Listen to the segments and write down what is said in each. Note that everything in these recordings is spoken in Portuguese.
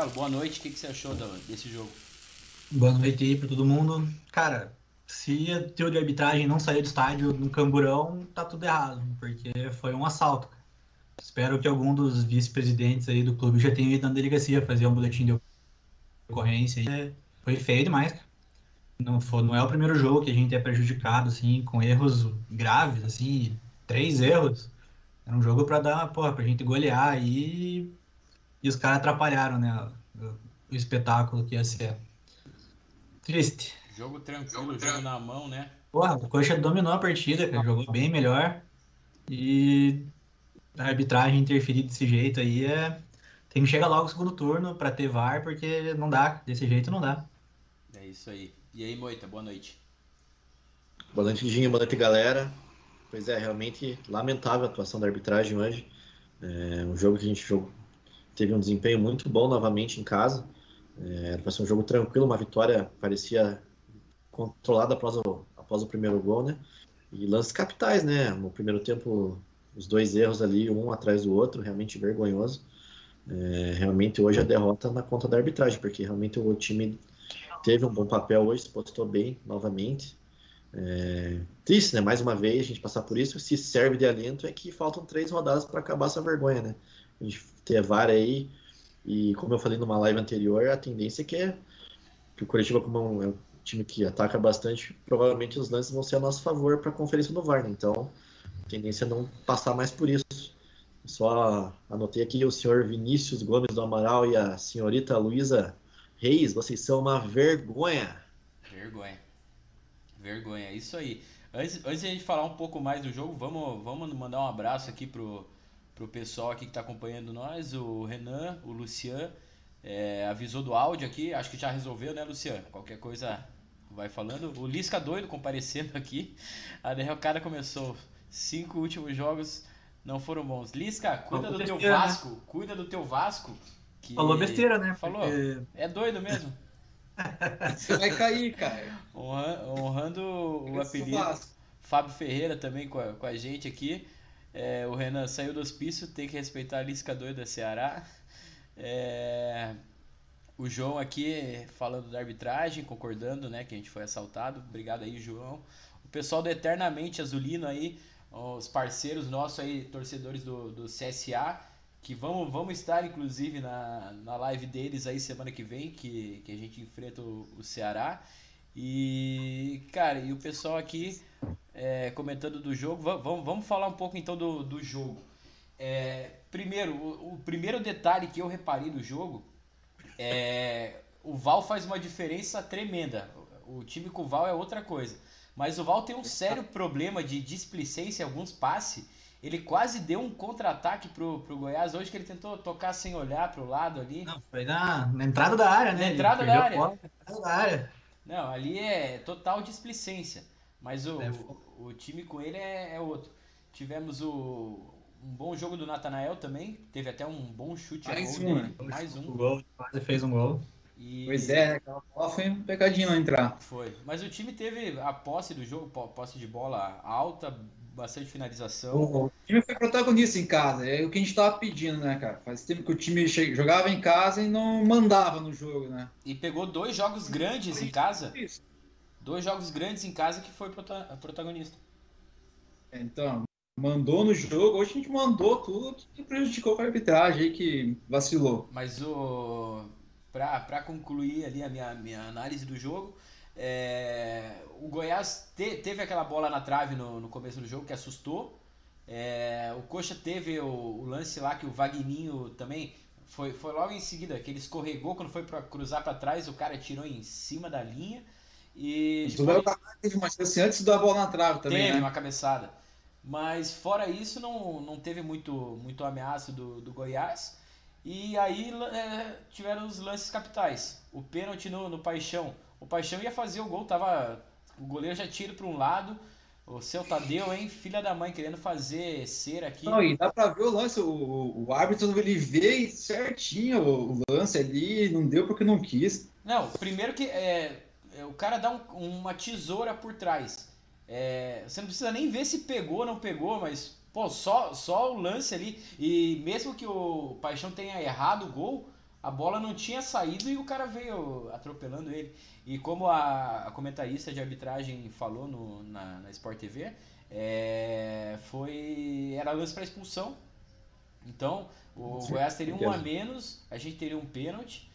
Marcelo, boa noite. O que, que você achou desse jogo? Boa noite aí para todo mundo. Cara, se a teu de arbitragem não sair do estádio no Camburão, tá tudo errado, porque foi um assalto. Espero que algum dos vice-presidentes aí do clube já tenha ido na delegacia fazer um boletim de ocorrência. Foi feio demais. Não, foi, não é o primeiro jogo que a gente é prejudicado, assim, com erros graves, assim, três erros. Era um jogo para dar, porra, pra gente golear aí e os caras atrapalharam, né, o espetáculo que ia ser. Triste. Jogo tranquilo, jogo na mão, né? Porra, o Coxa dominou a partida, cara, jogou bem melhor. E a arbitragem interferir desse jeito aí é. Tem que chegar logo no segundo turno para ter VAR, porque não dá, desse jeito não dá. É isso aí. E aí, Moita, boa noite. Boa noite, Dinho, boa noite, galera. Pois é, realmente lamentável a atuação da arbitragem hoje. É um jogo que a gente jogou, teve um desempenho muito bom novamente em casa. É, era para ser um jogo tranquilo, uma vitória parecia controlada após o, após o primeiro gol, né? E lances capitais, né? No primeiro tempo, os dois erros ali, um atrás do outro, realmente vergonhoso. É, realmente hoje a derrota na conta da arbitragem, porque realmente o time teve um bom papel hoje, se postou bem novamente. É, triste, né? Mais uma vez a gente passar por isso. Se serve de aliento é que faltam três rodadas para acabar essa vergonha, né? A gente ter VAR aí e como eu falei numa live anterior, a tendência é que, é, que o Curitiba, como é um, é um time que ataca bastante, provavelmente os lances vão ser a nosso favor para a conferência do VAR, né? Então, a tendência é não passar mais por isso. Só anotei aqui o senhor Vinícius Gomes do Amaral e a senhorita Luísa Reis, vocês são uma vergonha. Vergonha. Vergonha, é isso aí. Antes, antes de a gente falar um pouco mais do jogo, vamos, vamos mandar um abraço aqui pro, pro pessoal aqui que está acompanhando nós, o Renan, o Lucian, é, avisou do áudio aqui, acho que já resolveu, né, Lucian? Qualquer coisa vai falando. O Lisca doido comparecendo aqui. Aí o cara começou. Cinco últimos jogos não foram bons. Lisca, cuida Falou do teu né? Vasco. Né? Cuida do teu Vasco. Que... Falou besteira, né? Falou. Porque... É doido mesmo. Você vai cair, cara. Honrando o apelido. Fábio Ferreira também com a, com a gente aqui. É, o Renan saiu do hospício, tem que respeitar a Lisca doida Ceará. É, o João aqui falando da arbitragem, concordando, né, que a gente foi assaltado. Obrigado aí, João. O pessoal do Eternamente Azulino aí, os parceiros nossos aí, torcedores do, do CSA, que vamos, vamos estar inclusive na, na live deles aí semana que vem, que, que a gente enfrenta o, o Ceará. E, cara, e o pessoal aqui é, comentando do jogo. Vamos, vamos falar um pouco então do, do jogo. É, primeiro, o, o, primeiro detalhe que eu reparei do jogo é o Val faz uma diferença tremenda. O time com o Val é outra coisa. Mas o Val tem um sério problema de displicência em alguns passes. Ele quase deu um contra-ataque pro, pro Goiás hoje que ele tentou tocar sem olhar pro lado ali. Não, foi na, na entrada da área, né? Na entrada da área. Bola, entrada da área. Não, ali é total displicência. Mas o, é. o, o, time com ele é, é, outro. Tivemos o, um bom jogo do Natanael também. Teve até um bom chute mais um, dele. Né? Mais um. O gol, quase fez um gol. E... Pois é, né? aquela bola foi um pecadinho entrar. Foi. Mas o time teve a posse do jogo, posse de bola alta, bastante finalização. O time foi protagonista em casa, é o que a gente estava pedindo, né, cara? Faz tempo que o time jogava em casa e não mandava no jogo, né? E pegou dois jogos grandes em casa. Isso. Dois jogos grandes em casa que foi protagonista. Então, mandou no jogo, hoje a gente mandou tudo que prejudicou a arbitragem aí que vacilou. Mas o. Pra, pra concluir ali a minha, minha análise do jogo, é, o Goiás te, teve aquela bola na trave no, no começo do jogo que assustou. É, o Coxa teve o, o, lance lá que o Vagninho também foi, foi logo em seguida, que ele escorregou quando foi para cruzar para trás, o cara tirou em cima da linha. E o depois... teve uma chance antes da bola na trave também. Teve né? uma cabeçada. Mas fora isso, não, não teve muito, muito ameaça do, do Goiás. E aí é, tiveram os lances capitais. O pênalti no, no Paixão. O Paixão ia fazer o gol, tava. O goleiro já tira para um lado. O seu Tadeu, hein? Filha da mãe, querendo fazer cera aqui. Não, e dá pra ver o lance. O, o árbitro ele vê certinho o, o lance ali, não deu porque não quis. Não, primeiro que é, é, o cara dá um, uma tesoura por trás. É, você não precisa nem ver se pegou ou não pegou, mas pô, só, só o lance ali. E mesmo que o Paixão tenha errado o gol, a bola não tinha saído e o cara veio atropelando ele. E como a, a comentarista de arbitragem falou no, na, na Sport TV, é, foi era lance para expulsão. Então, o Sim, Goiás teria um a menos, a gente teria um pênalti.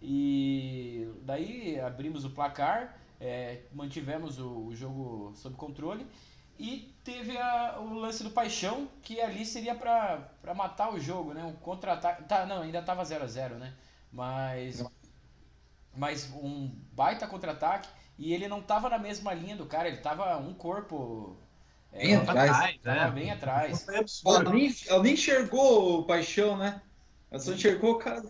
E daí abrimos o placar, é, mantivemos o, o, jogo sob controle. E teve a, o lance do Paixão, que ali seria para matar o jogo, né? Um contra-ataque. Tá, não, ainda tava 0 a 0 né? Mas. Mas um baita contra-ataque. E ele não tava na mesma linha do cara, ele tava um corpo. É, bem é, atrás. Tava bem atrás. Ela nem, ela nem enxergou o Paixão, né? Ela só enxergou o cara.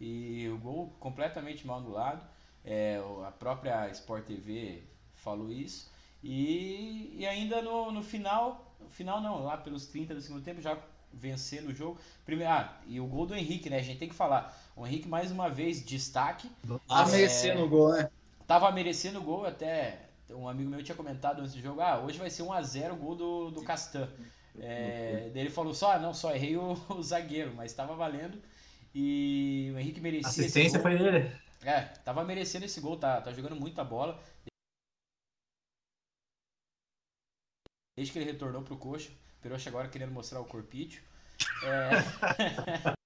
E o gol completamente mal anulado. É, a própria Sport TV falou isso. E, e ainda no, no final, no final não, lá pelos 30 do segundo tempo, já vencendo o jogo. Primeiro, ah, e o gol do Henrique, né? A gente tem que falar. O Henrique, mais uma vez, destaque. Tá é, merecendo o gol, né? Tava merecendo o gol, até um amigo meu tinha comentado antes do jogo, ah, hoje vai ser 1x0 o gol do, do Castan. É, ele falou só, ah, não, só errei o, o zagueiro, mas estava valendo. E o Henrique merecia. Assistência foi dele. É, tava merecendo esse gol, tá, tá jogando muita bola. Desde que ele retornou pro coxa. Peroxa agora querendo mostrar o corpício. É... é...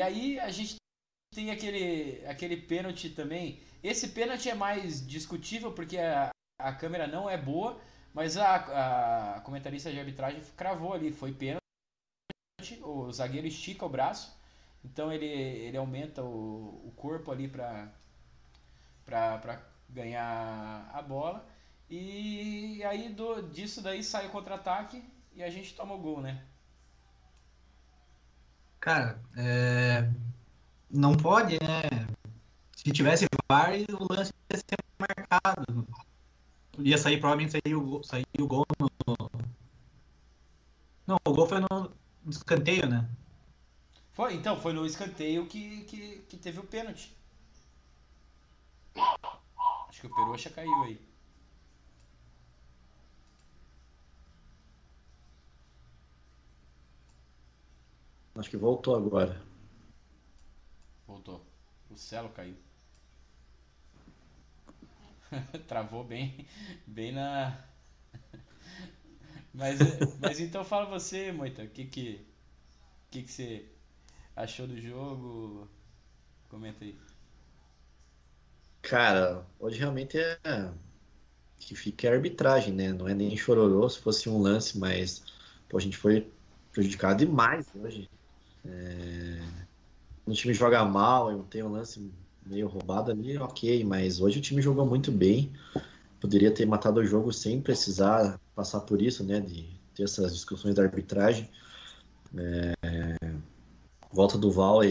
E aí a gente tem aquele aquele pênalti também. Esse pênalti é mais discutível porque a, a câmera não é boa mas a, a comentarista de arbitragem cravou ali, foi pênalti, o zagueiro estica o braço, então ele, ele aumenta o, o corpo ali para ganhar a bola. E aí do, disso daí sai o contra-ataque e a gente toma o gol, né? Cara, é... não pode, né? Se tivesse VAR, o lance ia ser marcado ia sair, provavelmente sair o, sair o gol no. Não, o gol foi no escanteio, né? Foi, então, foi no escanteio que, que, que teve o pênalti. Acho que o Perucha caiu aí. Acho que voltou agora. Voltou. O Celo caiu. Travou bem, bem na. mas, mas então fala você, Moita, o que que, que que você achou do jogo? Comenta aí. Cara, hoje realmente é que fica a arbitragem, né? Não é nem chororô se fosse um lance, mas pô, a gente foi prejudicado demais hoje. É... O time joga mal, tenho um lance meio roubado ali, ok, mas hoje o time jogou muito bem. Poderia ter matado o jogo sem precisar passar por isso, né? De ter essas discussões da arbitragem. É... Volta do Val é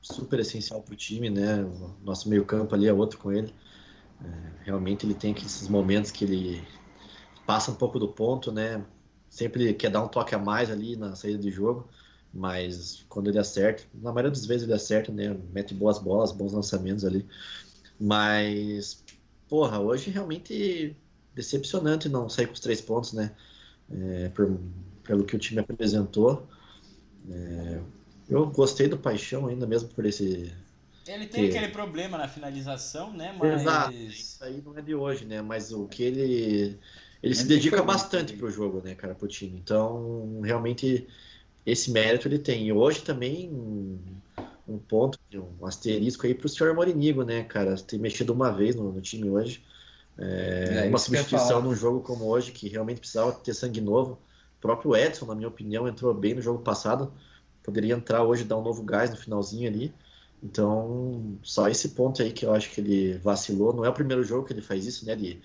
super essencial para o time, né? O nosso meio-campo ali é outro com ele. É... realmente ele tem esses momentos que ele passa um pouco do ponto, né? Sempre quer dar um toque a mais ali na saída de jogo mas quando ele acerta, na maioria das vezes ele acerta, né? Mete boas bolas, bons lançamentos ali. Mas, porra, hoje realmente decepcionante não sair com os três pontos, né? É, por, pelo que o time apresentou. É, eu gostei do Paixão ainda mesmo por esse. Ele tem que... aquele problema na finalização, né? Mas... Exato, isso aí não é de hoje, né? Mas o que ele. Ele se dedica bastante pro jogo, né, cara, pro time. Então, realmente esse mérito ele tem. E hoje também um ponto, um asterisco aí para o senhor Morinigo, né, cara? Ter mexido uma vez no, no time hoje. É, é uma substituição num jogo como hoje, que realmente precisava ter sangue novo. O próprio Edson, na minha opinião, entrou bem no jogo passado. Poderia entrar hoje dar um novo gás no finalzinho ali. Então, só esse ponto aí que eu acho que ele vacilou. Não é o primeiro jogo que ele faz isso, né? De,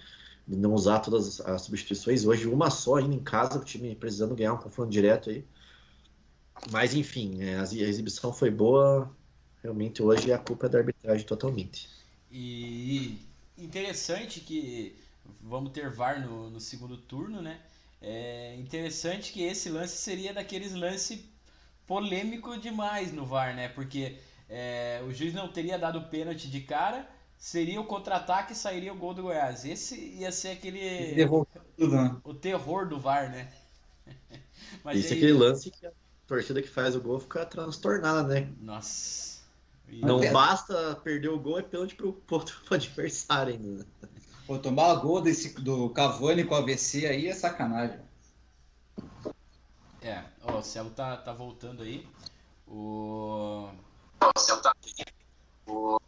de não usar todas as substituições. Hoje, uma só ainda em casa, o time precisando ganhar um confronto direto aí. Mas enfim, é, a exibição foi boa. Realmente hoje a culpa é da arbitragem totalmente. E interessante que vamos ter VAR no, no segundo turno, né? É interessante que esse lance seria daqueles lances polêmico demais no VAR, né? Porque é, o juiz não teria dado pênalti de cara, seria o contra-ataque e sairia o gol do Goiás. Esse ia ser aquele. Tudo, né? O terror do VAR, né? Mas Esse é aquele lance que a torcida que faz o gol fica transtornada, né? Nossa. E... Não basta perder o gol, é pênalti pro, pro, pro adversário ainda. Pô, tomar o gol desse, do Cavani com o AVC aí é sacanagem. É, ó, o Celo tá, tá voltando aí. O. O Celo tá. O...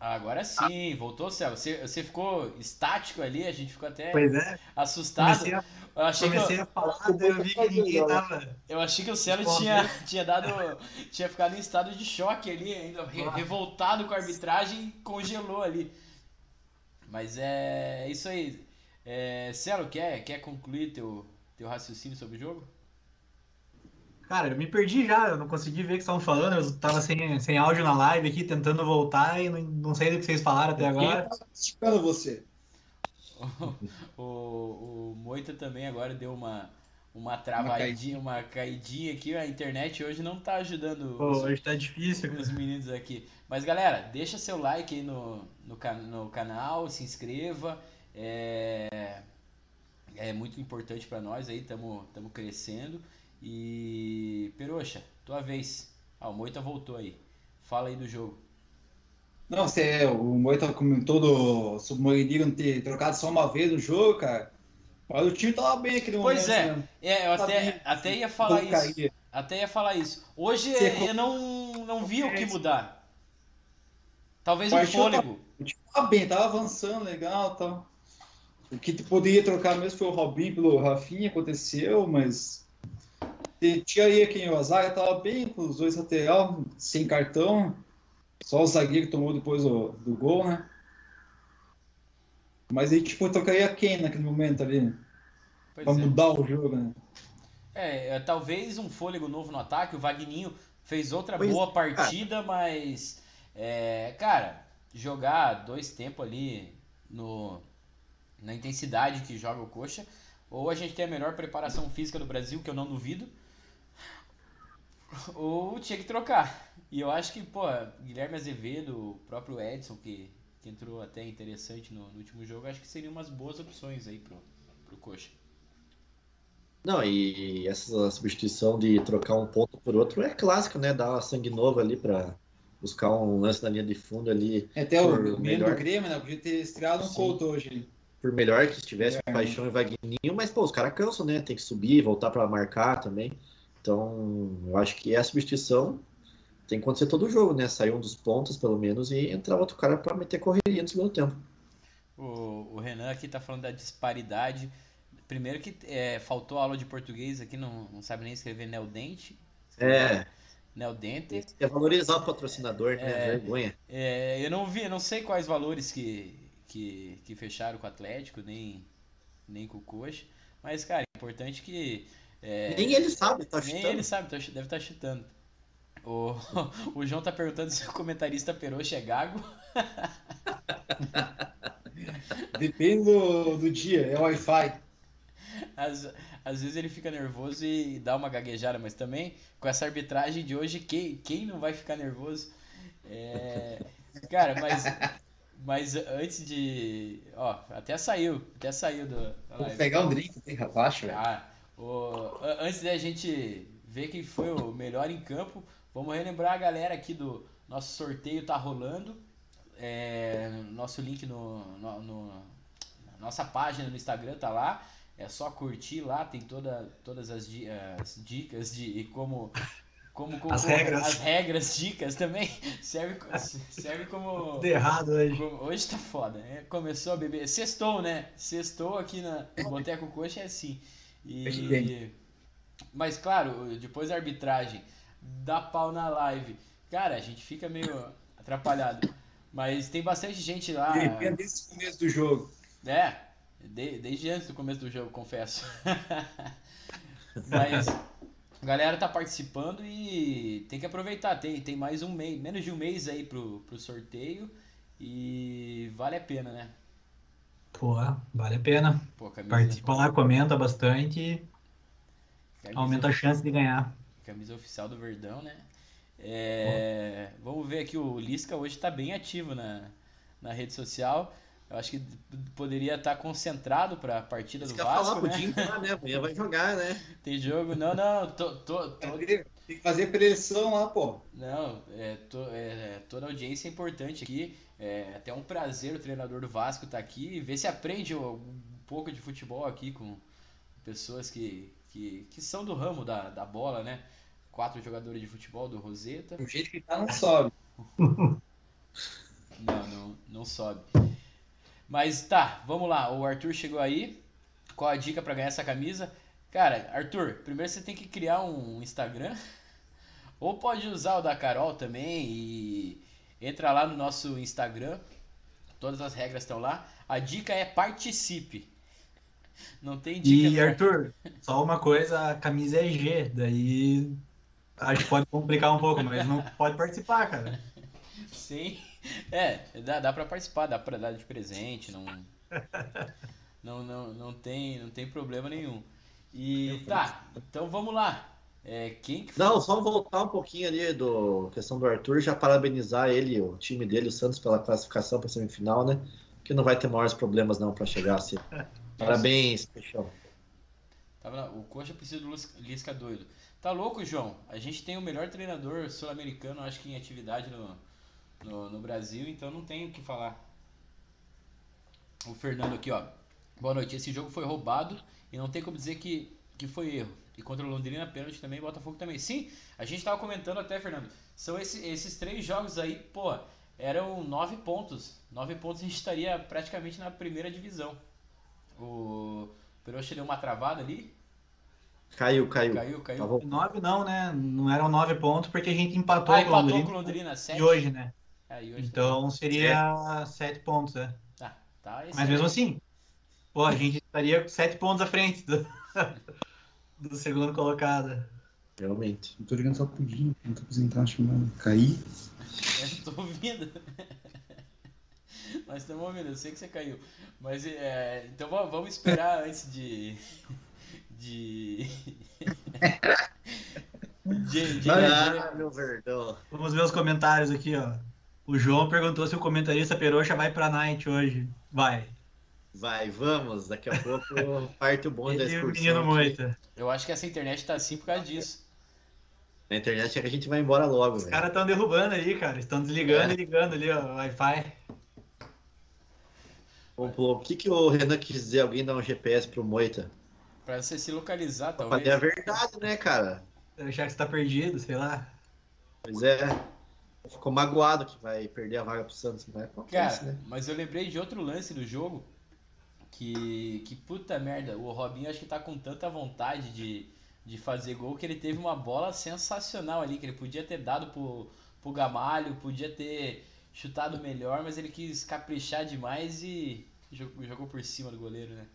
Agora sim, voltou, Celo. Você, você ficou estático ali, a gente ficou até é. assustado. Comecei a, eu achei comecei que eu, a falar, eu vi que ninguém tava. Eu achei que o Celo tinha, tinha dado. tinha ficado em estado de choque ali, ainda revoltado com a arbitragem, congelou ali. Mas é, é isso aí. É, Celo, quer, quer concluir teu, teu raciocínio sobre o jogo? Cara, eu me perdi já, eu não consegui ver o que estavam falando, eu tava sem, sem áudio na live aqui, tentando voltar e não, não sei do que vocês falaram até agora. Quem você? O, o, o Moita também agora deu uma, uma travadinha, uma caidinha aqui. A internet hoje não tá ajudando Pô, os, hoje tá difícil, os meninos aqui. Mas galera, deixa seu like aí no, no, no canal, se inscreva. É, é muito importante para nós aí, estamos crescendo. E Peroxa, tua vez. Ah, o Moita voltou aí. Fala aí do jogo. Não, você, o Moita comentou do Submarino não ter trocado só uma vez no jogo, cara. Mas o time tava bem aquele momento. Pois é, né? é eu até, até ia falar isso. Cair. Até ia falar isso. Hoje eu não, não vi o que mudar. Talvez o um fôlego. O time tava bem, tava avançando legal tal. O que poderia trocar mesmo foi o Robinho pelo Rafinha, aconteceu, mas tinha aí quem o zaga tava bem com os dois lateral, sem cartão. Só o zagueiro que tomou depois do, do gol, né? Mas aí, tipo, trocaria quem naquele momento ali? Pois pra é. mudar o jogo, né? É, é, talvez um fôlego novo no ataque. O Vagninho fez outra pois, boa partida, mas. É, cara, jogar dois tempos ali no, na intensidade que joga o Coxa, ou a gente tem a melhor preparação física do Brasil, que eu não duvido, ou tinha que trocar. E eu acho que, pô, Guilherme Azevedo, o próprio Edson, que, que entrou até interessante no, no último jogo, acho que seriam umas boas opções aí pro, pro Coxa. Não, e essa substituição de trocar um ponto por outro é clássico, né? Dar sangue novo ali para buscar um lance na linha de fundo ali. É até o melhor do Grêmio, né? Podia ter estreado um Couto hoje. Por melhor que estivesse é. Paixão e Vagninho, mas pô, os caras cansam, né? Tem que subir, voltar para marcar também. Então, eu acho que a substituição tem que acontecer todo o jogo, né? Sair um dos pontos, pelo menos, e entrar outro cara para meter correria no segundo tempo. O, o, Renan aqui tá falando da disparidade. Primeiro que é, faltou aula de português aqui, não, não sabe nem escrever Neodente. É. Neodente. É valorizar o patrocinador, né? É, Vergonha. É, eu não vi, eu não sei quais valores que, que, que fecharam com o Atlético, nem, nem com o Coxa. Mas, cara, é importante que é, nem ele sabe, tá chutando. Nem ele sabe, tá deve estar tá chutando. O, o João tá perguntando se o comentarista Peroxa é gago. Depende do, do dia, é Wi-Fi. Às, às vezes ele fica nervoso e dá uma gaguejada, mas também com essa arbitragem de hoje, quem, quem não vai ficar nervoso? É, cara, mas, mas antes de. Ó, até saiu, até saiu do. Vou pegar um drink, tem rapaz, velho. Ah, o, antes da gente ver quem foi o melhor em campo, vamos relembrar a galera aqui do nosso sorteio tá rolando. É, nosso link no, no, no nossa página no Instagram tá lá. É só curtir lá, tem toda, todas as, as dicas de como como, como, as regras. As regras, dicas também. Serve, serve como. De errado hoje. Como, hoje tá foda. Né? Começou a beber. Sextou, né? Sextou aqui na Boteco Coxa é assim. E, mas claro, depois da arbitragem dá pau na live. Cara, a gente fica meio atrapalhado. Mas tem bastante gente lá. Desde o começo do jogo. É, de, desde antes do começo do jogo, confesso. mas a galera tá participando e tem que aproveitar. Tem, tem mais um mês, menos de um mês aí pro, pro sorteio. E vale a pena, né? Pô, vale a pena. Pô, Participa lá, comenta bastante. Camisa... Aumenta a chance de ganhar. Camisa oficial do Verdão, né? É, vamos ver aqui, o Lisca hoje está bem ativo na, na rede social. Eu acho que poderia estar concentrado para a partida do Vasco. falar né? Dinho lá, né? Amanhã vai jogar, né? Tem jogo. Não, não. Tô, tô, tô... Tem que fazer pressão lá, pô. Não, é, tô, é, toda a audiência é importante aqui. É até um prazer o treinador do Vasco estar tá aqui e ver se aprende um pouco de futebol aqui com pessoas que, que, que são do ramo da, da bola, né? Quatro jogadores de futebol do Roseta. O jeito que tá não sobe. não, não, não sobe. Mas tá, vamos lá. O Arthur chegou aí. Qual a dica para ganhar essa camisa? Cara, Arthur, primeiro você tem que criar um Instagram. Ou pode usar o da Carol também e entra lá no nosso Instagram. Todas as regras estão lá. A dica é participe. Não tem dica. E Arthur, só uma coisa, a camisa é G, daí acho que pode complicar um pouco, mas não pode participar, cara. Sim. É, dá, dá pra participar, dá pra dar de presente, não. Não, não, não, tem, não tem problema nenhum. E tá, então vamos lá. É, quem que Não, só voltar um pouquinho ali do questão do Arthur, já parabenizar ele, o time dele, o Santos, pela classificação para semifinal, né? Que não vai ter maiores problemas não para chegar assim. Parabéns, Peixão. O Coxa precisa do Lisca doido. Tá louco, João? A gente tem o melhor treinador sul-americano, acho que em atividade no, no, no Brasil, então não tem o que falar. O Fernando aqui, ó. Boa noite. Esse jogo foi roubado e não tem como dizer que, que foi erro. E contra o Londrina, pênalti também, Botafogo também. Sim, a gente tava comentando até, Fernando. São esse, esses três jogos aí, pô, eram nove pontos. Nove pontos a gente estaria praticamente na primeira divisão. O Peroxa deu uma travada ali. Caiu, caiu. Caiu, caiu. Tá nove não, né? Não eram nove pontos porque a gente empatou, ah, empatou com o Londrina. Com o Londrina sete. E hoje, né? É, e hoje então também. seria sete. sete pontos, é. Tá, tá. Mas mesmo assim, pô, a gente estaria sete pontos à frente do, do segundo colocado. Realmente. Eu tô ligando só pro Guinho, não tô apresentar a chamada. Caí. É, tô ouvindo. Nós estamos ouvindo, eu sei que você caiu. Mas é, então vamos esperar antes de. De. de, de ah, meu verdão. Vamos ver os comentários aqui, ó. O João perguntou se o comentarista Peroxa vai pra Night hoje. Vai. Vai, vamos. Daqui a pouco parte o bonde da excursão. Menino moita. Eu acho que essa internet tá assim por causa disso. A internet é que a gente vai embora logo, Os caras estão derrubando ali, cara. Estão desligando é. e ligando ali, ó, o O que, que o Renan quis dizer? Alguém dar um GPS pro Moita? Pra você se localizar, talvez. Pra é a verdade, né, cara? Achar que você tá perdido, sei lá. Pois é. Ficou magoado que vai perder a vaga pro Santos, mas acontece, Cara, né? mas eu lembrei de outro lance do jogo que, que puta merda, o Robinho acho que tá com tanta vontade de, de fazer gol que ele teve uma bola sensacional ali, que ele podia ter dado pro, pro Gamalho, podia ter chutado melhor, mas ele quis caprichar demais e jogou, por cima do goleiro, né?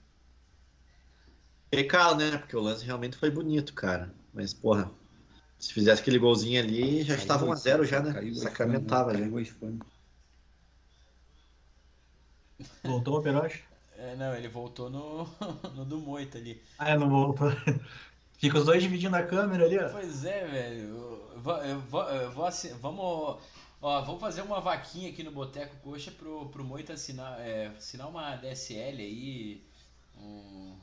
Pecado, né? Porque o lance realmente foi bonito, cara. Mas, porra, se fizesse aquele golzinho ali, já estava 1x0 já, né? Caiu Sacramentava já. Voltou o Peroche? É, não, ele voltou no, no do Moita ali. Ah, é, não voltou. Fica os dois dividindo a câmera ali, ó. Pois é, velho. Assim, vamos, ó, vamos fazer uma vaquinha aqui no Boteco Coxa pro, pro Moita assinar, é, assinar uma DSL aí, um,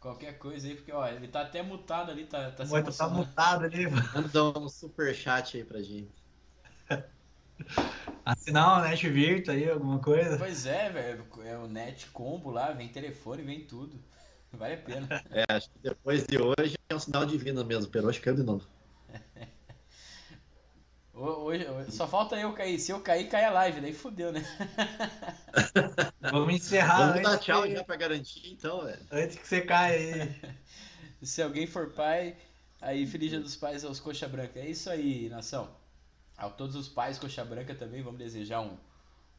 Qualquer coisa aí, porque ó, ele tá até mutado ali, tá, tá se tá mutado ali, mano. Manda um super chat aí pra gente. Assinar o Net Virtual aí, alguma coisa? Pois é, velho. É o Net Combo lá, vem telefone, vem tudo. Vale a pena. É, acho que depois de hoje é um sinal divino mesmo. Peroche caiu de novo. Hoje, só falta eu cair. Se eu cair, cai a live. Daí fudeu, né? Vamos encerrar. Vamos dar tchau que... já pra garantir, então, velho. Antes que você caia aí. Se alguém for pai, aí feliz dia dos pais aos coxa branca. É isso aí, nação. A todos os pais coxa branca também, vamos desejar um,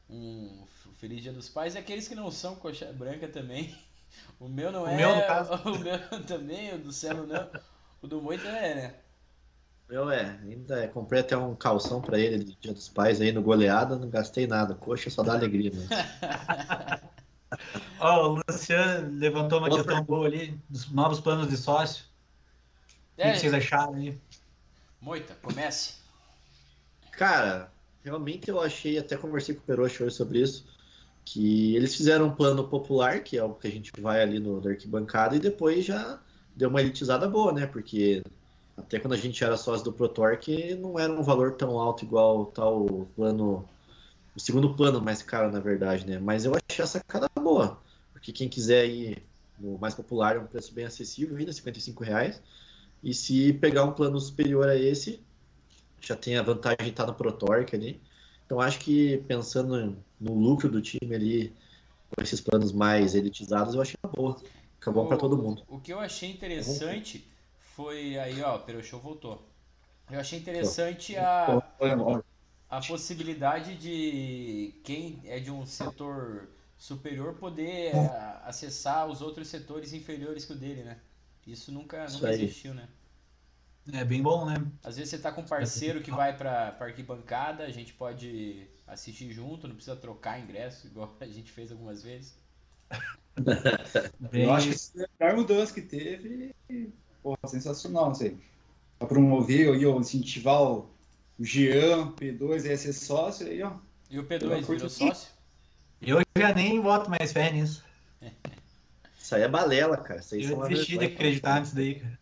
um feliz dia dos pais. E aqueles que não são coxa branca também. O meu não o é. Meu, no caso. O meu também, o do Celo não. O do Moito é, né? Eu é, ainda é, comprei até um calção para ele de Dia dos Pais aí no goleada, não gastei nada. Coxa só dá alegria, né? Ó, oh, o Luciano levantou uma Outra questão boa ali dos novos planos de sócio. É, o que vocês acharam aí? Moita, comece. Cara, realmente eu achei, até conversei com o Perocho hoje sobre isso, que eles fizeram um plano popular, que é o que a gente vai ali no, no arquibancada, e depois já deu uma elitizada boa, né? Porque até quando a gente era sócio do ProTorque, não era um valor tão alto igual tal tá plano, o segundo plano mais caro, na verdade, né? Mas eu achei essa sacada boa, porque quem quiser ir no mais popular é um preço bem acessível, ainda 55 reais. E se pegar um plano superior a esse, já tem a vantagem de estar no ProTorque ali. Então acho que pensando no lucro do time ali, com esses planos mais elitizados, eu achei boa. Fica bom para todo mundo. O que eu achei interessante foi aí, ó, o Show voltou. Eu achei interessante a, a possibilidade de quem é de um setor superior poder acessar os outros setores inferiores que o dele, né? Isso nunca, nunca existiu, né? É bem bom, né? Às vezes você tá com um parceiro que vai pra, pra arquibancada, a gente pode assistir junto, não precisa trocar ingresso, igual a gente fez algumas vezes. bem... Eu acho que a melhor mudança que teve, porra, sensacional, não sei. Pra promover aí, ó, incentivar o Jean, P2 ia ser sócio aí, ó. E o P2 virou sócio? Eu já nem voto mais fé nisso. Isso aí é balela, cara. Isso aí eu desisti de acreditar nisso daí, cara.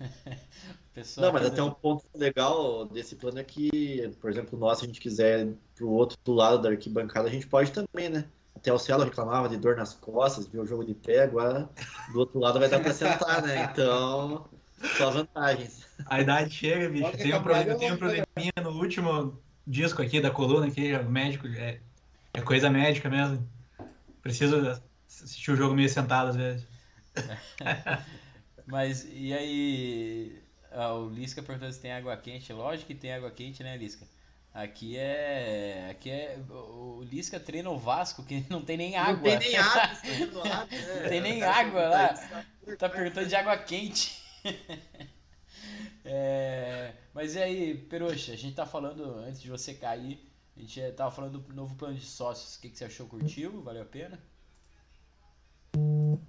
Pessoal, não, mas até um ponto legal desse plano é que, por exemplo, nós, se a gente quiser ir pro outro lado da arquibancada, a gente pode também, né? Até o Cielo reclamava de dor nas costas, viu o jogo de pé, agora do outro lado vai dar pra sentar, né? Então, só vantagens. A idade chega, bicho. Tem um, problema, tem um probleminha no último disco aqui da coluna, aqui, o médico, é, é coisa médica mesmo. Preciso assistir o jogo meio sentado às vezes. Mas, e aí, ah, o Lisca perguntou se tem água quente. Lógico que tem água quente, né, Lisca? Aqui é. Aqui é. O Lisca treina o Vasco, que não tem nem água. Não tem nem água, não tem nem água lá. Tá perguntando de água quente. é, mas e aí, Peruxa, a gente tá falando, antes de você cair, a gente tava falando do novo plano de sócios. O que, que você achou? Curtiu? Valeu a pena?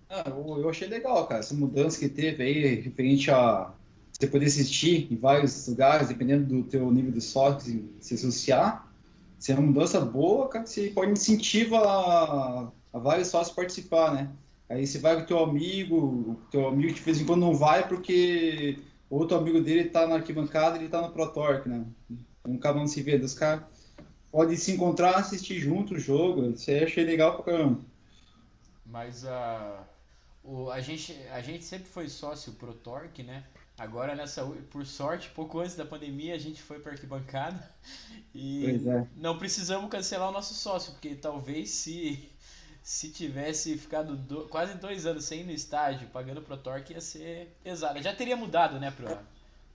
Ah, eu achei legal, cara, essa mudança que teve aí referente a você poder assistir em vários lugares, dependendo do teu nível de sorte, se associar, se é uma mudança boa, cara, você pode incentivar a, a vários sócios participar, né? Aí você vai com teu amigo, teu amigo de vez em quando não vai porque outro amigo dele tá na arquibancada ele tá no ProTorque, né? Um cara não se vê, os caras podem se encontrar, assistir junto o jogo, isso aí achei legal pra caramba. Mas a, o, a, gente, a gente sempre foi sócio ProTorque, né? Agora, nessa, por sorte, pouco antes da pandemia, a gente foi para arquibancada e é. não precisamos cancelar o nosso sócio, porque talvez se, se tivesse ficado do, quase dois anos sem ir no estádio, pagando pro Torque, ia ser pesado. Já teria mudado, né, pro,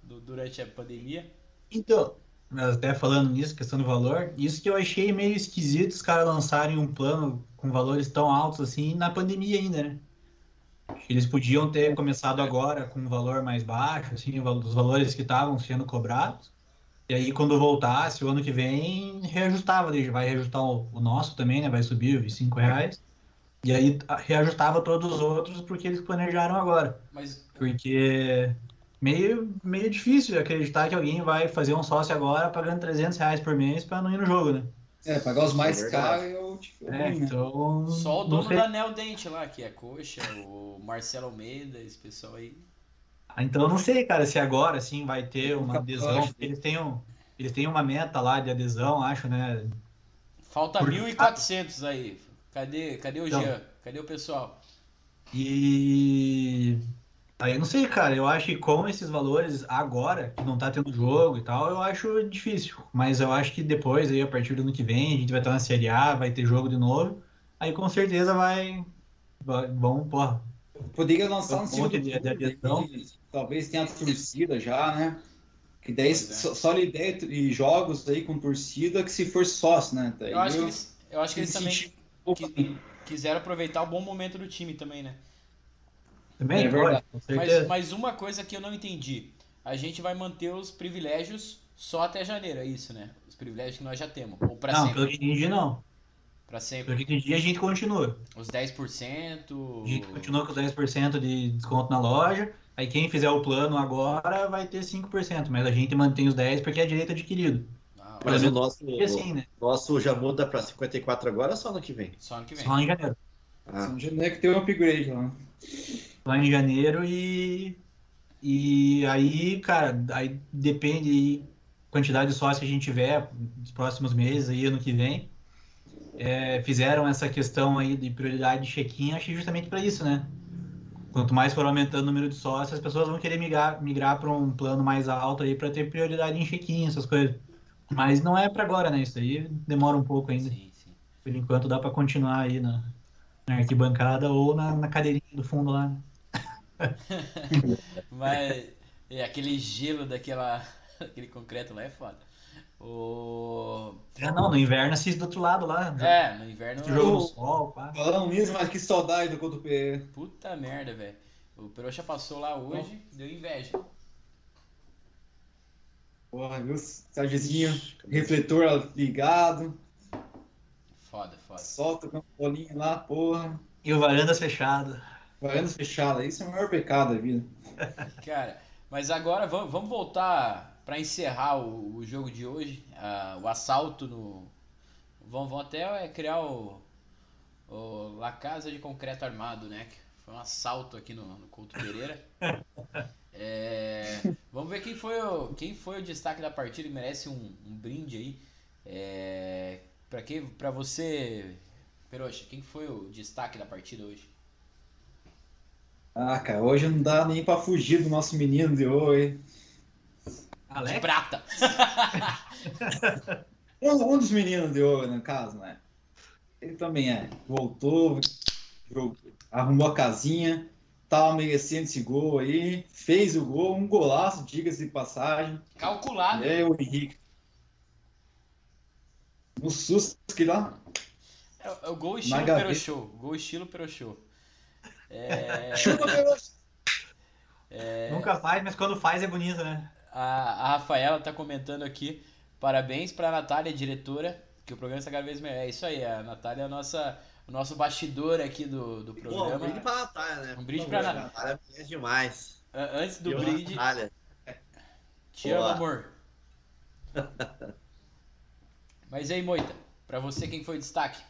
do, durante a pandemia. Então, até falando nisso, questão do valor, isso que eu achei meio esquisito os caras lançarem um plano com valores tão altos assim na pandemia ainda, né? Eles podiam ter começado agora com um valor mais baixo, assim, dos valores que estavam sendo cobrados. E aí, quando voltasse, o ano que vem, reajustava. Vai reajustar o, nosso também, né? Vai subir os 5 reais. E aí, reajustava todos os outros porque eles planejaram agora. Mas... Porque meio, meio difícil acreditar que alguém vai fazer um sócio agora pagando 300 reais por mês para não ir no jogo, né? É, pagar os mais é caros eu é, né? então. Só o dono da Nel Dente lá, que é coxa, o Marcelo Almeida, esse pessoal aí. Ah, então eu não sei, cara, se agora sim vai ter uma adesão. Eles têm, um, eles têm uma meta lá de adesão, acho, né? Falta Por... 1.400 aí. Cadê, cadê o então, Jean? Cadê o pessoal? E Aí eu não sei, cara. Eu acho que com esses valores agora, que não tá tendo jogo e tal, eu acho difícil. Mas eu acho que depois, aí, a partir do ano que vem, a gente vai estar na Série A, vai ter jogo de novo. Aí com certeza vai. bom, porra. Poderia lançar um tipo de, de adesão. Talvez tenha torcida já, né? Que daí é. só, só ideia e jogos aí com torcida que se for sócio, né? Daí eu acho eu, que eles, eu acho que eles também que, quiseram aproveitar o bom momento do time também, né? Também é pode, mas, mas uma coisa que eu não entendi. A gente vai manter os privilégios só até janeiro, é isso, né? Os privilégios que nós já temos. Ou pra não, sempre. pelo que entendi, não. Pra sempre. Pelo que entendi, a gente continua. Os 10%. A gente continua com os 10% de desconto na loja. Aí quem fizer o plano agora vai ter 5%, mas a gente mantém os 10% porque é direito adquirido. Ah, Mas o nosso, assim, né? nosso já muda para 54 agora ou só no que vem? Só no que vem. Só em janeiro. Ah. Só em janeiro que tem um upgrade lá. Só em janeiro e. E aí, cara, aí depende quantidade de sócios que a gente tiver nos próximos meses aí, ano que vem. É, fizeram essa questão aí de prioridade de check-in, achei justamente para isso, né? Quanto mais for aumentando o número de sócios, as pessoas vão querer migrar, migrar para um plano mais alto aí para ter prioridade em check-in, essas coisas. Mas não é para agora, né? Isso aí demora um pouco ainda. Sim, sim. Por enquanto dá para continuar aí na, na arquibancada ou na, na cadeirinha do fundo lá. Né? Mas é, aquele gelo daquela aquele concreto lá é foda. O... É, não, no inverno assiste do outro lado lá. É, no inverno. Jogo no sol, pá. Falando nisso, mas que saudade do Couto P. Puta merda, velho. O Peroxa passou lá hoje, oh. deu inveja. Porra, viu? Sargezinho, refletor ligado. Foda, foda. Solta o campolinho lá, porra. E o varandas fechado. Varandas fechado, isso é o maior pecado da vida. Cara, mas agora vamos, vamos voltar para encerrar o, o, jogo de hoje, uh, o assalto no. Vamos, vamos até é, criar o, o La Casa de Concreto Armado, né? Foi um assalto aqui no, no Couto Pereira. É, vamos ver quem foi, o, quem foi o destaque da partida e merece um, um brinde aí. É, para que, para você, Peroxa, quem foi o destaque da partida hoje? Ah, cara, hoje não dá nem para fugir do nosso menino de hoje. Alex? De prata. um, um, dos meninos de ouro, no caso, né? Ele também é. Voltou, arrumou a casinha, tava merecendo esse gol aí, fez o gol, um golaço, diga-se de passagem. Calculado. É o Henrique. No susto que dá. É, é o gol estilo Perochou. Gol estilo Perochou. É... é... Nunca faz, mas quando faz é bonito, né? A, a Rafaela tá comentando aqui. Parabéns pra Natália, diretora, que o programa está cada vez melhor. É isso aí, a Natália é a nossa, o nosso bastidor aqui do, do programa. Pô, um brinde pra Natália, né? Um brinde pra Natália. Natália é demais. Antes do brinde. Natália. Te amo, amor. Mas aí, Moita, pra você quem foi o destaque?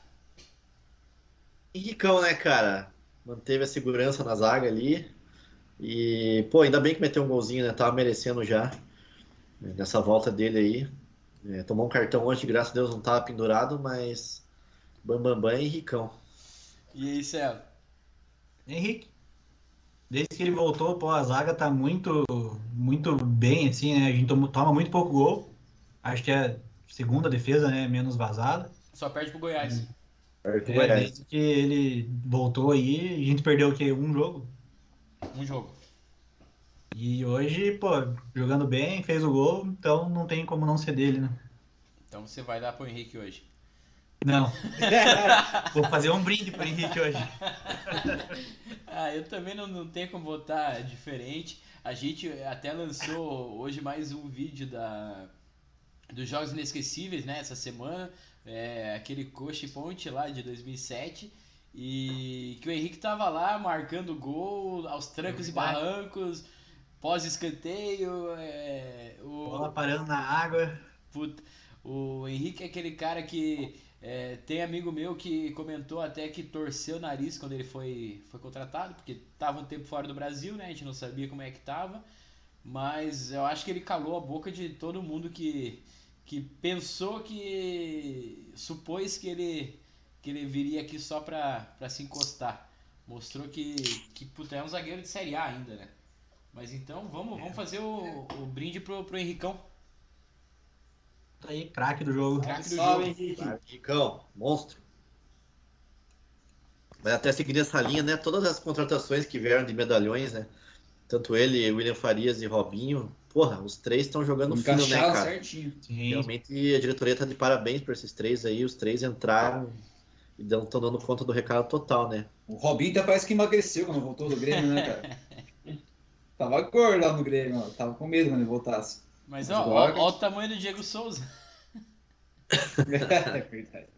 Henricão, né, cara? Manteve a segurança na zaga ali. E, pô, ainda bem que meteu um golzinho, né? Tava merecendo já né, nessa volta dele aí. É, tomou um cartão hoje, graças a Deus não tava pendurado, mas Bambambam bam, bam, Henricão. E aí, Celo? Henrique. Desde que ele voltou, pô, a zaga tá muito, muito bem, assim, né? A gente toma, toma muito pouco gol. Acho que é a segunda defesa, né? Menos vazada. Só perde pro Goiás. Perto é, desde que ele voltou aí, a gente perdeu o quê? Um jogo? Um jogo. E hoje, pô, jogando bem, fez o gol, então não tem como não ser dele, né? Então você vai dar pro Henrique hoje. Não. Vou fazer um brinde pro Henrique hoje. ah, eu também não, não tenho como botar diferente. A gente até lançou hoje mais um vídeo da dos Jogos Inesquecíveis, né, essa semana é, aquele Coxa e Ponte lá de 2007. E que o Henrique tava lá marcando gol aos trancos é e barrancos, pós-escanteio. É, o, Bola parando na água. Puta, o Henrique é aquele cara que é, tem amigo meu que comentou até que torceu o nariz quando ele foi, foi contratado, porque tava um tempo fora do Brasil, né? A gente não sabia como é que tava. Mas eu acho que ele calou a boca de todo mundo que que pensou que supôs que ele que ele viria aqui só pra, pra se encostar. Mostrou que, que puta, é um zagueiro de Série A ainda, né? Mas então vamos, vamos fazer o, o brinde pro, pro Henricão. Tá aí, craque do jogo. Craque do jogo. Henrique. Henricão, monstro. Mas até seguindo essa linha, né? Todas as contratações que vieram de medalhões, né? Tanto ele, William Farias e Robinho, porra, os três estão jogando fino, né, cara? certinho. Sim. Realmente a diretoria tá de parabéns por esses três aí. Os três entraram e estão dando conta do recado total, né? O Robinho até parece que emagreceu quando voltou do Grêmio, né, cara? Tava gordo lá no Grêmio, ó. tava com medo quando ele voltasse. Mas, ó, ó, ó, o tamanho do Diego Souza. é verdade.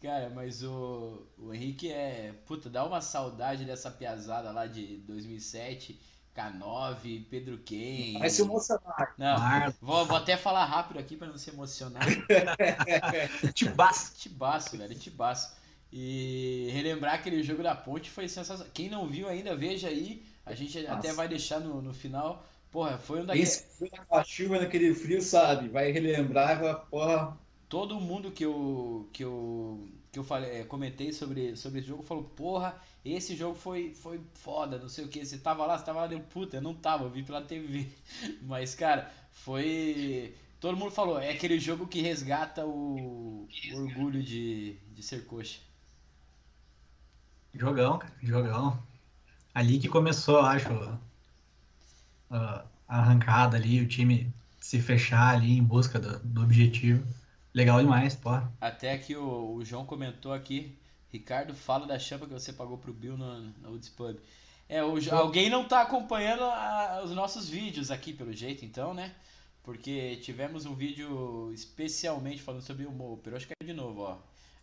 Cara, mas o, o Henrique é. Puta, dá uma saudade dessa piazada lá de 2007 K9, Pedro Ken. Vai se emocionar. Não, vou, vou, até falar rápido aqui para não se emocionar. tibaço. Tibaço, velho, tibaço. E relembrar aquele jogo da ponte foi sensacional. Quem não viu ainda, veja aí. A gente Nossa. até vai deixar no, no final. Porra, foi um daqueles. Esse na chuva, naquele frio, sabe? Vai relembrar, vai, porra. Todo mundo que eu, que eu, que eu falei, é, comentei sobre, sobre esse jogo falou: Porra, esse jogo foi, foi foda, não sei o que. Você tava lá, você tava lá, deu puta, eu não tava, eu vi pela TV. Mas, cara, foi. Todo mundo falou: É aquele jogo que resgata o, o orgulho de, de ser coxa. Jogão, cara, jogão. Ali que começou, acho, a arrancada ali, o time se fechar ali em busca do, do objetivo. Legal demais, pô. Até que o, o João comentou aqui, Ricardo, fala da chapa que você pagou pro Bill no, no Woods Pub. É, o, alguém não tá acompanhando a, os nossos vídeos aqui, pelo jeito, então, né? Porque tivemos um vídeo especialmente falando sobre o Mo. Pero acho que é de novo, ó.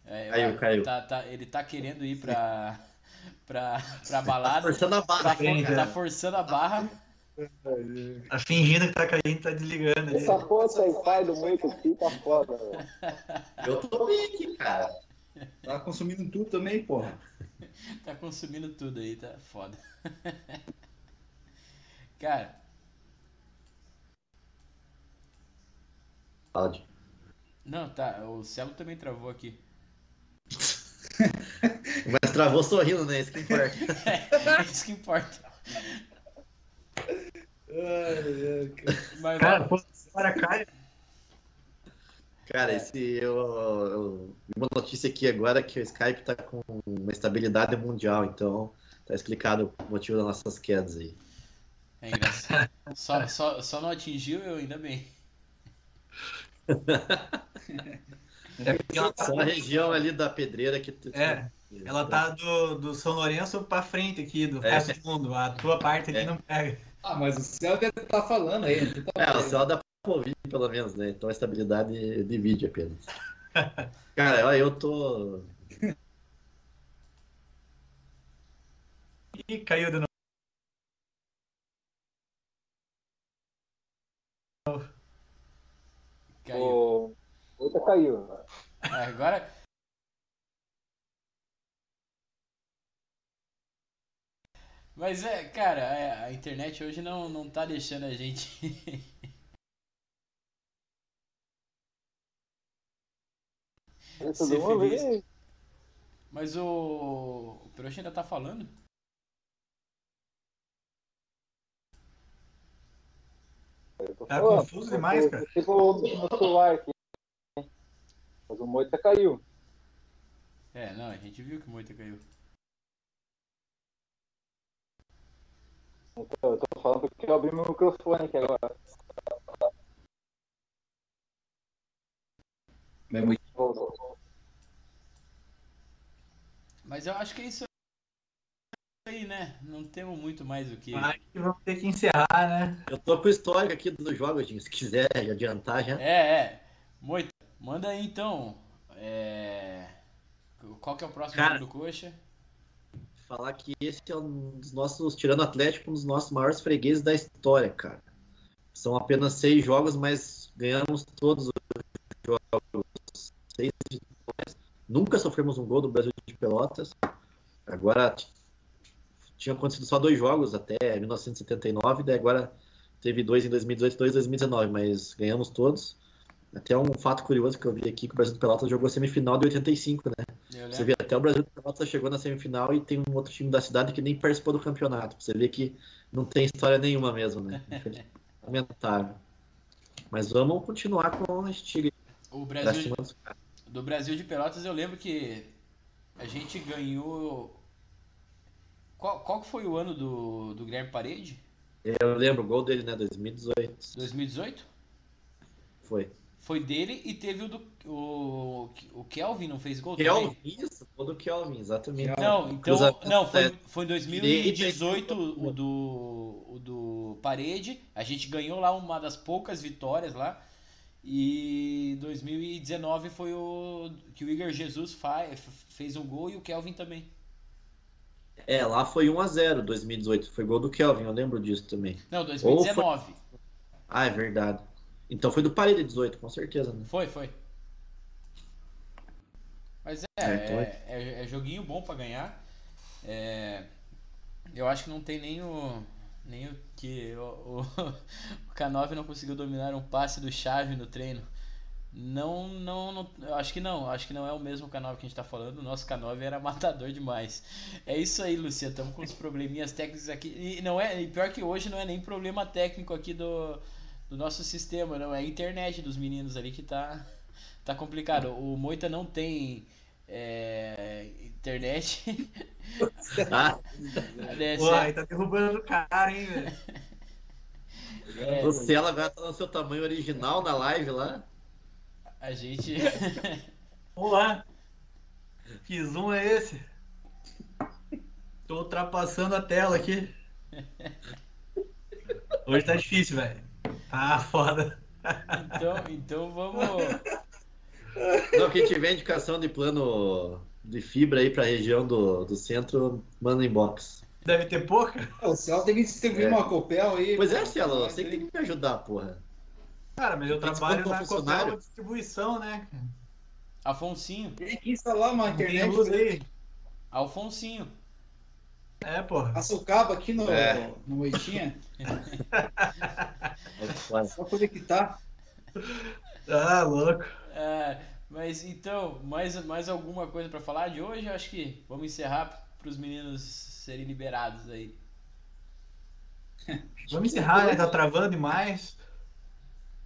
É, caiu, caiu. Tá, tá, ele tá querendo ir pra, pra, pra balada. Tá forçando a barra. Tá, for, tá forçando a barra. Tá fingindo que tá caindo, tá desligando. Essa foto aí, pai do muito aqui, tá foda, velho. Eu tô bem aqui, cara. Tá consumindo tudo também, porra. tá consumindo tudo aí, tá foda. cara. Pode. Não, tá. O Celo também travou aqui. Mas travou sorrindo, né? Isso que importa. é, isso que importa. Mas, cara, pô, para Caio. Cara, esse eu, eu, uma notícia aqui agora que o Skype tá com uma estabilidade mundial, então tá explicado o motivo das nossas quedas aí. É engraçado. só, só, só não atingiu eu, ainda bem. É só a região ali da pedreira que. É. Ela tá do, do São Lourenço pra frente aqui, do é. resto do mundo. A tua parte aqui é. não pega. Ah, mas o céu deve estar tá falando aí. Tá é, o céu ouvir pelo menos, né? Então a estabilidade de vídeo apenas. Cara, eu tô. Ih, caiu de novo. Caiu. Outra caiu. Agora. Mas é, cara, é, a internet hoje não, não tá deixando a gente. ser feliz. Mas o. O Peroche ainda tá falando? Tá confuso demais, cara. Tipo no celular aqui. Mas o Moita caiu. É, não, a gente viu que o Moita caiu. Eu tô falando porque eu abri meu microfone aqui agora. É muito... Mas eu acho que é isso aí, né? Não temos muito mais o que. Acho que vamos ter que encerrar, né? Eu tô com o histórico aqui dos jogos, se quiser adiantar já. É, é. Muito. Manda aí então. É... Qual que é o próximo Cara, jogo do Coxa? falar que esse é um dos nossos, tirando Atlético, um dos nossos maiores fregueses da história, cara. São apenas seis jogos, mas ganhamos todos os jogos. Seis. Nunca sofremos um gol do Brasil de Pelotas. Agora tinha acontecido só dois jogos até 1979, daí agora teve dois em 2018 e dois em 2019, mas ganhamos todos. Até um fato curioso que eu vi aqui que o Brasil de Pelotas jogou a semifinal de 85, né? Você vê até o Brasil de Pelotas chegou na semifinal e tem um outro time da cidade que nem participou do campeonato. Você vê que não tem história nenhuma mesmo, né? Lamentável. Mas vamos continuar com a estiga. O Brasil do Brasil de Pelotas eu lembro que a gente ganhou qual, qual foi o ano do, do Guilherme Parede? Eu lembro, o gol dele, né? 2018. 2018? Foi. Foi dele e teve o do. O, o Kelvin não fez gol Kelvin, também? Isso, o do Kelvin, exatamente. Não, então. Não, foi, foi em 2018 o do, o do Parede. A gente ganhou lá uma das poucas vitórias lá. E 2019 foi o que o Igor Jesus faz, fez um gol e o Kelvin também. É, lá foi 1x0 2018. Foi gol do Kelvin, eu lembro disso também. Não, 2019. Foi... Ah, é verdade. Então foi do Parede 18, com certeza. Né? Foi, foi. Mas é, é, então é, é, é joguinho bom para ganhar. É, eu acho que não tem nem o. Nem o que. O, o, o K9 não conseguiu dominar um passe do Chave no treino. Não, não, não, acho que não, acho que não é o mesmo canal que a gente tá falando. O nosso K9 era matador demais. É isso aí, Lucia. Estamos com uns probleminhas técnicos aqui. E não é, e pior que hoje não é nem problema técnico aqui do, do nosso sistema, não. É a internet dos meninos ali que tá, tá complicado. O Moita não tem é, internet. Ah. Pô, aí tá derrubando o cara, hein, velho. É, Você, ela vai estar no seu tamanho original na live lá. A gente. Olá! Que zoom é esse? Tô ultrapassando a tela aqui. Hoje tá difícil, velho. Tá foda. Então, então vamos. Não, quem tiver indicação de plano de fibra aí pra região do, do centro, manda inbox. Deve ter pouca? O Cielo tem que distribuir é. uma copel aí. Pois é, Cielo, você tem que me ajudar, porra. Cara, mas eu trabalho na Copel distribuição, né? Afonsinho. Tem que instalar uma internet. Aí. Alfonsinho. É, o cabo aqui no, é. no Eitinha. Só conectar. Ah, louco. É, mas então, mais, mais alguma coisa para falar de hoje? Eu acho que vamos encerrar para os meninos serem liberados aí. Vamos encerrar, né? Tá travando demais.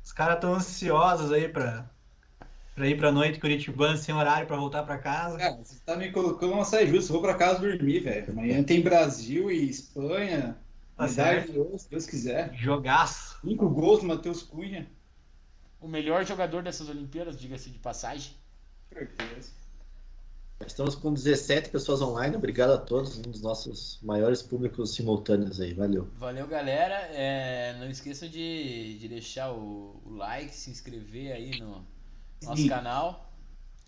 Os caras estão ansiosos aí pra, pra ir pra noite Curitibano sem horário pra voltar pra casa. Cara, você tá me colocando uma saia justa. Vou pra casa dormir, velho. Amanhã tem Brasil e Espanha. Tá se Deus quiser. Jogaço. Cinco gols do Matheus Cunha. O melhor jogador dessas Olimpíadas, diga-se de passagem. Certeza. Estamos com 17 pessoas online. Obrigado a todos, um dos nossos maiores públicos simultâneos aí. Valeu. Valeu, galera. É, não esqueçam de, de deixar o, o, like, se inscrever aí no nosso Sim. canal.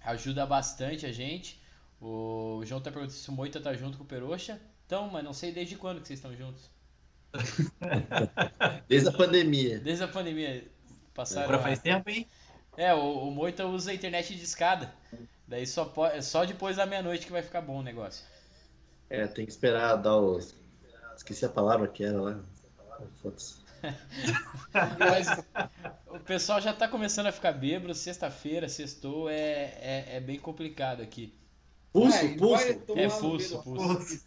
Ajuda bastante a gente. O João tá perguntando se o Moita tá junto com o Peroxa. Então, mas não sei desde quando que vocês estão juntos. Desde a pandemia. Desde a pandemia. Passaram. Agora faz tempo, hein? É, o, o Moita usa a internet de escada. Daí só, pode, só depois da meia-noite que vai ficar bom o negócio. É, tem que esperar dar os. Esqueci a palavra que era lá. Foda-se. Mas o pessoal já tá começando a ficar bêbado. Sexta-feira, sextou, é, é, é, bem complicado aqui. Pulso, é, pulso. É, pulso, pulso.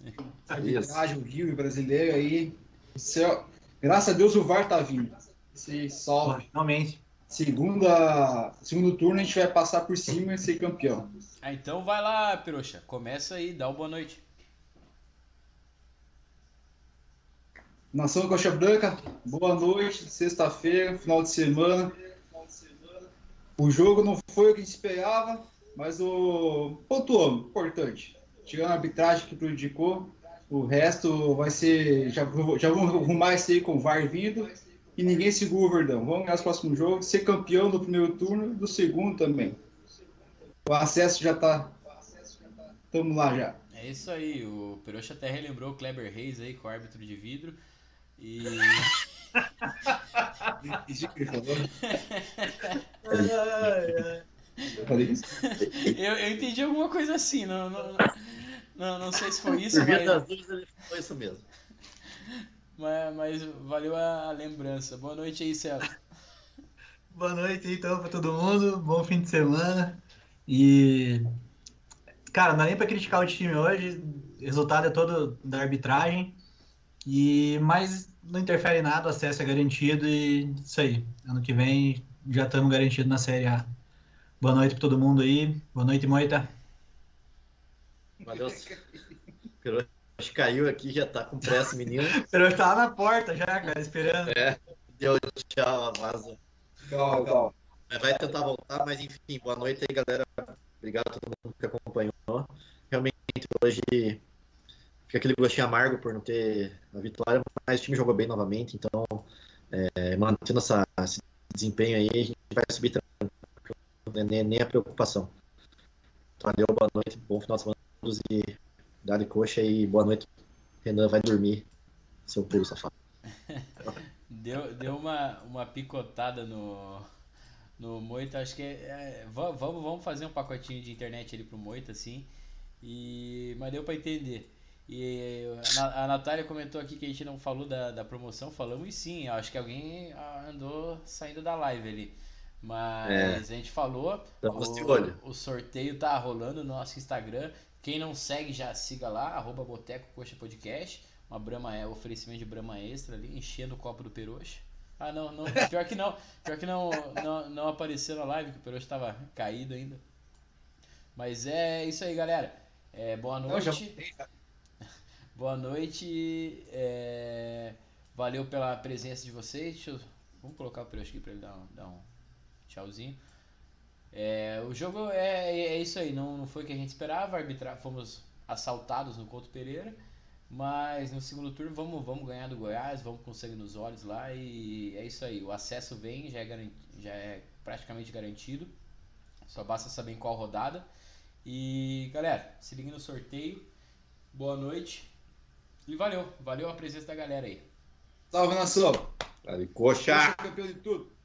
Arbitragem, o Rio brasileiro aí. Céu. Graças a Deus o VAR tá vindo. Se solve. Finalmente. Segunda, segundo turno a gente vai passar por cima e ser campeão. Ah, então vai lá, Peruxa. Começa aí, dá uma boa noite. Nação Coxa Branca, boa noite, sexta-feira, final de semana. O jogo não foi o que a gente esperava, mas o pontuamos, importante. Tirando a arbitragem que prejudicou, o resto vai ser. Já, já vamos arrumar isso aí com o VAR vindo e ninguém segura o Verdão. Vamos ganhar os próximos jogos, ser campeão do primeiro turno do segundo também. O acesso já está. Estamos lá já. É isso aí, o Peroxa até relembrou o Kleber Reis aí com o árbitro de vidro. E. eu, eu entendi alguma coisa assim, não, não, não, não sei se foi isso, Por mas... das dúvidas, foi isso mesmo. Mas, mas valeu a lembrança. Boa noite aí, Céu. Boa noite então para todo mundo. Bom fim de semana. E cara, não dá nem para criticar o time hoje. O resultado é todo da arbitragem. E mas não interfere em nada, o acesso é garantido e isso aí. Ano que vem já estamos garantidos na Série A. Boa noite para todo mundo aí. Boa noite, Moita. Valeu. Acho que caiu aqui, já tá com pressa, menino. Pero tá na porta já, cara, esperando. É, deu tchau, vaza. Tchau, tchau. Vai tentar voltar, mas enfim, boa noite aí, galera. Obrigado a todo mundo que acompanhou. Realmente, hoje fica aquele gostinho amargo por não ter a vitória, mas o time jogou bem novamente, então, é, mantendo essa, esse desempenho aí, a gente vai subir tranquilo, nem, nem a preocupação. Valeu, boa noite, bom final de semana e Dá coxa e boa noite. Renan vai dormir. Seu puro safado. deu, deu uma, uma picotada no, no Moita. Acho que é, é, vamos, vamos fazer um pacotinho de internet ali pro Moita, assim. E, mas deu para entender. E a, Natália comentou aqui que a gente não falou da, da promoção. Falamos sim, acho que alguém andou saindo da live ali. Mas é. a gente falou. O, o, sorteio tá rolando no nosso Instagram. Quem não segue, já siga lá, arroba Boteco Coxa Podcast. Uma Brahma é oferecimento de Brahma Extra ali, enchendo o copo do Peroxa. Ah, não, não, pior que não, pior que não, não, não apareceu na live, que o Peroxa estava caído ainda. Mas é isso aí, galera. É, boa noite. boa noite. É, valeu pela presença de vocês. Eu, vamos colocar o Peroxa aqui para ele dar um, dar um tchauzinho. É, o jogo é, é isso aí, não, não foi o que a gente esperava, arbitrar, fomos assaltados no Couto Pereira, mas no segundo turno vamos, vamos ganhar do Goiás, vamos com sangue nos olhos lá e é isso aí, o acesso vem, já é, já é praticamente garantido, só basta saber em qual rodada. E galera, se liga no sorteio, boa noite e valeu, valeu a presença da galera aí. Salve nação! Vale, coxa! Coxa campeão de tudo!